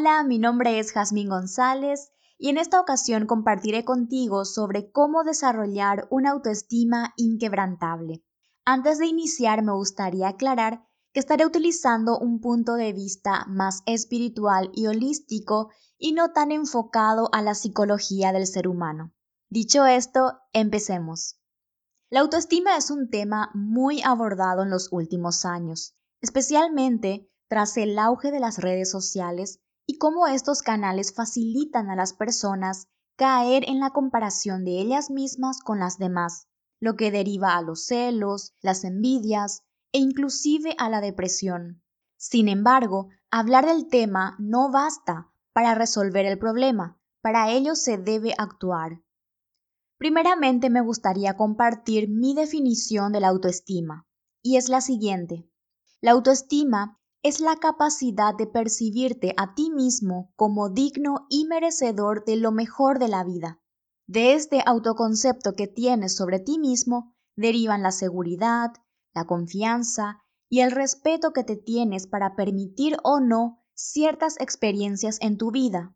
Hola, mi nombre es Jazmín González y en esta ocasión compartiré contigo sobre cómo desarrollar una autoestima inquebrantable. Antes de iniciar me gustaría aclarar que estaré utilizando un punto de vista más espiritual y holístico y no tan enfocado a la psicología del ser humano. Dicho esto, empecemos. La autoestima es un tema muy abordado en los últimos años, especialmente tras el auge de las redes sociales y cómo estos canales facilitan a las personas caer en la comparación de ellas mismas con las demás, lo que deriva a los celos, las envidias e inclusive a la depresión. Sin embargo, hablar del tema no basta para resolver el problema, para ello se debe actuar. Primeramente me gustaría compartir mi definición de la autoestima, y es la siguiente. La autoestima es la capacidad de percibirte a ti mismo como digno y merecedor de lo mejor de la vida. De este autoconcepto que tienes sobre ti mismo derivan la seguridad, la confianza y el respeto que te tienes para permitir o no ciertas experiencias en tu vida,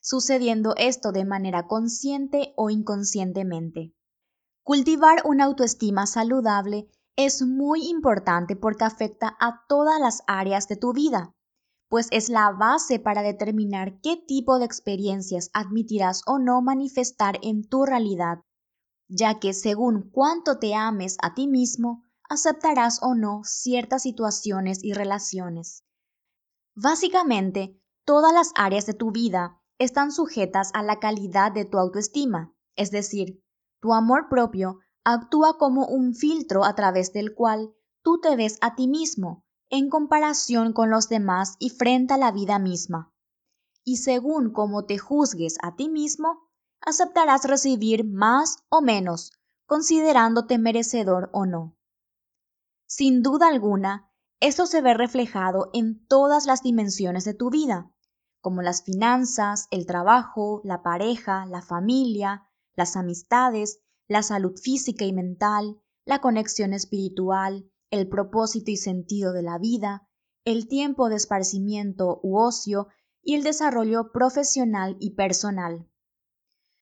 sucediendo esto de manera consciente o inconscientemente. Cultivar una autoestima saludable es muy importante porque afecta a todas las áreas de tu vida, pues es la base para determinar qué tipo de experiencias admitirás o no manifestar en tu realidad, ya que según cuánto te ames a ti mismo, aceptarás o no ciertas situaciones y relaciones. Básicamente, todas las áreas de tu vida están sujetas a la calidad de tu autoestima, es decir, tu amor propio actúa como un filtro a través del cual tú te ves a ti mismo en comparación con los demás y frente a la vida misma. Y según cómo te juzgues a ti mismo, aceptarás recibir más o menos, considerándote merecedor o no. Sin duda alguna, esto se ve reflejado en todas las dimensiones de tu vida, como las finanzas, el trabajo, la pareja, la familia, las amistades, la salud física y mental, la conexión espiritual, el propósito y sentido de la vida, el tiempo de esparcimiento u ocio y el desarrollo profesional y personal.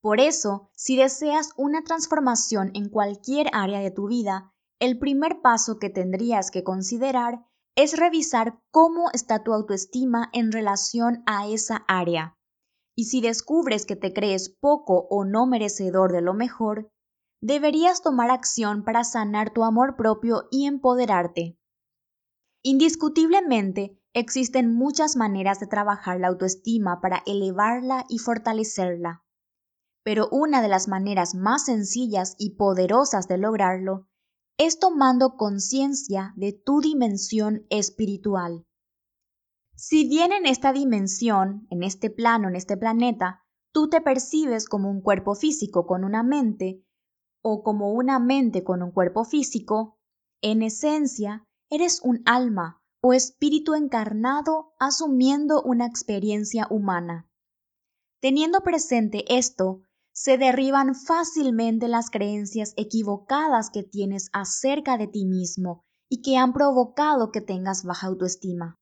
Por eso, si deseas una transformación en cualquier área de tu vida, el primer paso que tendrías que considerar es revisar cómo está tu autoestima en relación a esa área. Y si descubres que te crees poco o no merecedor de lo mejor, deberías tomar acción para sanar tu amor propio y empoderarte. Indiscutiblemente, existen muchas maneras de trabajar la autoestima para elevarla y fortalecerla. Pero una de las maneras más sencillas y poderosas de lograrlo es tomando conciencia de tu dimensión espiritual. Si bien en esta dimensión, en este plano, en este planeta, tú te percibes como un cuerpo físico con una mente, o como una mente con un cuerpo físico, en esencia eres un alma o espíritu encarnado asumiendo una experiencia humana. Teniendo presente esto, se derriban fácilmente las creencias equivocadas que tienes acerca de ti mismo y que han provocado que tengas baja autoestima.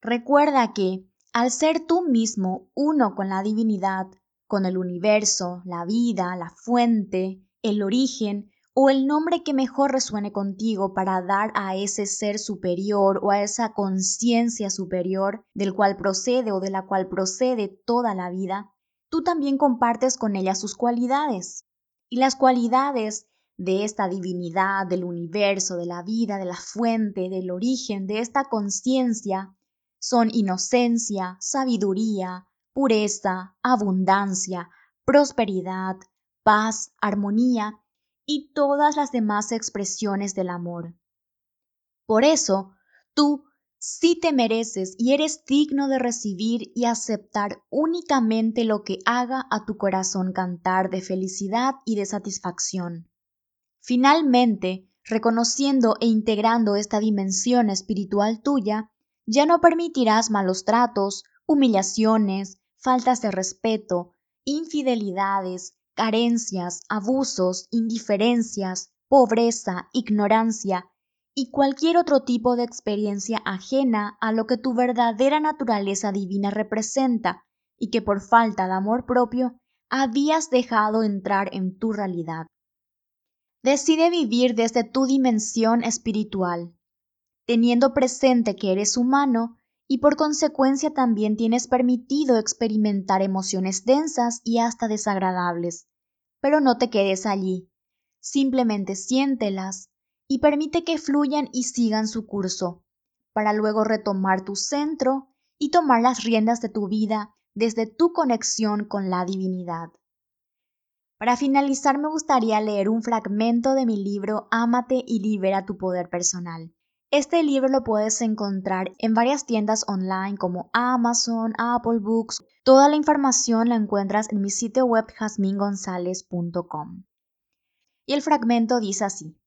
Recuerda que, al ser tú mismo uno con la divinidad, con el universo, la vida, la fuente, el origen o el nombre que mejor resuene contigo para dar a ese ser superior o a esa conciencia superior del cual procede o de la cual procede toda la vida, tú también compartes con ella sus cualidades. Y las cualidades de esta divinidad, del universo, de la vida, de la fuente, del origen, de esta conciencia, son inocencia, sabiduría, pureza, abundancia, prosperidad, paz, armonía y todas las demás expresiones del amor. Por eso, tú sí te mereces y eres digno de recibir y aceptar únicamente lo que haga a tu corazón cantar de felicidad y de satisfacción. Finalmente, reconociendo e integrando esta dimensión espiritual tuya, ya no permitirás malos tratos, humillaciones, faltas de respeto, infidelidades, carencias, abusos, indiferencias, pobreza, ignorancia y cualquier otro tipo de experiencia ajena a lo que tu verdadera naturaleza divina representa y que por falta de amor propio habías dejado entrar en tu realidad. Decide vivir desde tu dimensión espiritual, teniendo presente que eres humano y por consecuencia también tienes permitido experimentar emociones densas y hasta desagradables. Pero no te quedes allí, simplemente siéntelas y permite que fluyan y sigan su curso, para luego retomar tu centro y tomar las riendas de tu vida desde tu conexión con la divinidad. Para finalizar me gustaría leer un fragmento de mi libro Ámate y libera tu poder personal. Este libro lo puedes encontrar en varias tiendas online como Amazon, Apple Books. Toda la información la encuentras en mi sitio web jasmingonzalez.com. Y el fragmento dice así.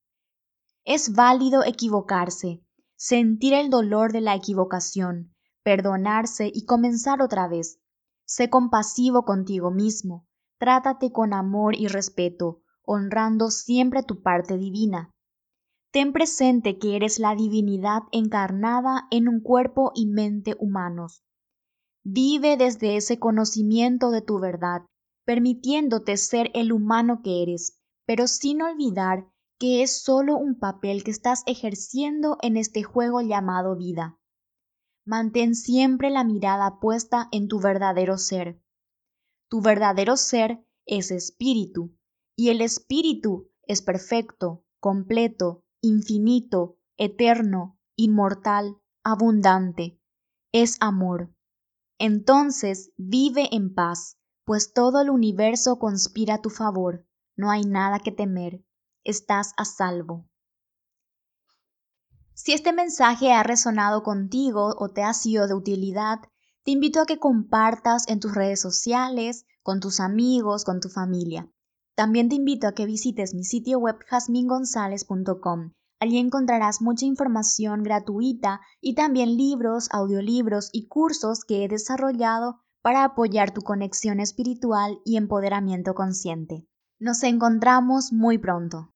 Es válido equivocarse, sentir el dolor de la equivocación, perdonarse y comenzar otra vez. Sé compasivo contigo mismo, trátate con amor y respeto, honrando siempre tu parte divina. Ten presente que eres la divinidad encarnada en un cuerpo y mente humanos. Vive desde ese conocimiento de tu verdad, permitiéndote ser el humano que eres, pero sin olvidar que es solo un papel que estás ejerciendo en este juego llamado vida. Mantén siempre la mirada puesta en tu verdadero ser. Tu verdadero ser es espíritu, y el espíritu es perfecto, completo, infinito, eterno, inmortal, abundante. Es amor. Entonces vive en paz, pues todo el universo conspira a tu favor. No hay nada que temer estás a salvo. Si este mensaje ha resonado contigo o te ha sido de utilidad, te invito a que compartas en tus redes sociales, con tus amigos, con tu familia. También te invito a que visites mi sitio web jasmingonzalez.com. Allí encontrarás mucha información gratuita y también libros, audiolibros y cursos que he desarrollado para apoyar tu conexión espiritual y empoderamiento consciente. Nos encontramos muy pronto.